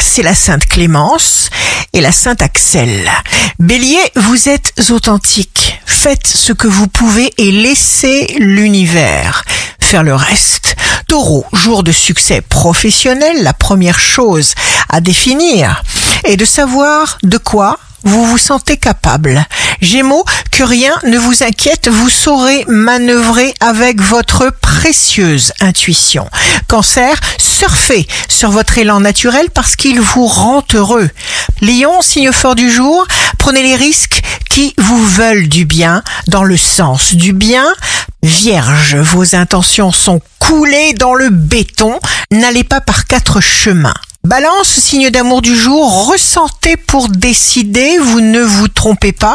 c'est la Sainte Clémence et la Sainte Axel. Bélier, vous êtes authentique. Faites ce que vous pouvez et laissez l'univers faire le reste. Taureau, jour de succès professionnel, la première chose à définir est de savoir de quoi vous vous sentez capable. Gémeaux, que rien ne vous inquiète, vous saurez manœuvrer avec votre précieuse intuition. Cancer, surfez sur votre élan naturel parce qu'il vous rend heureux. Lion, signe fort du jour, prenez les risques qui vous veulent du bien dans le sens du bien. Vierge, vos intentions sont coulées dans le béton, n'allez pas par quatre chemins. Balance, signe d'amour du jour, ressentez pour décider, vous ne vous trompez pas.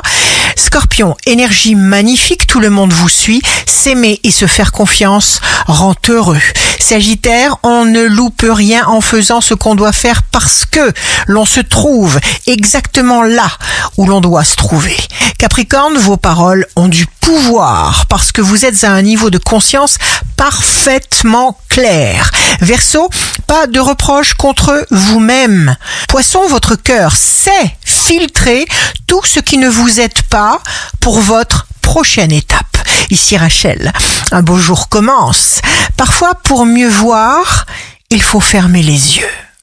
Scorpion, énergie magnifique, tout le monde vous suit. S'aimer et se faire confiance rend heureux. Sagittaire, on ne loupe rien en faisant ce qu'on doit faire parce que l'on se trouve exactement là où l'on doit se trouver. Capricorne, vos paroles ont du pouvoir parce que vous êtes à un niveau de conscience parfaitement clair. Verseau, pas de reproches contre vous-même. Poisson, votre cœur sait filtrer tout ce qui ne vous aide pas pour votre prochaine étape. Ici Rachel, un beau jour commence. Parfois, pour mieux voir, il faut fermer les yeux.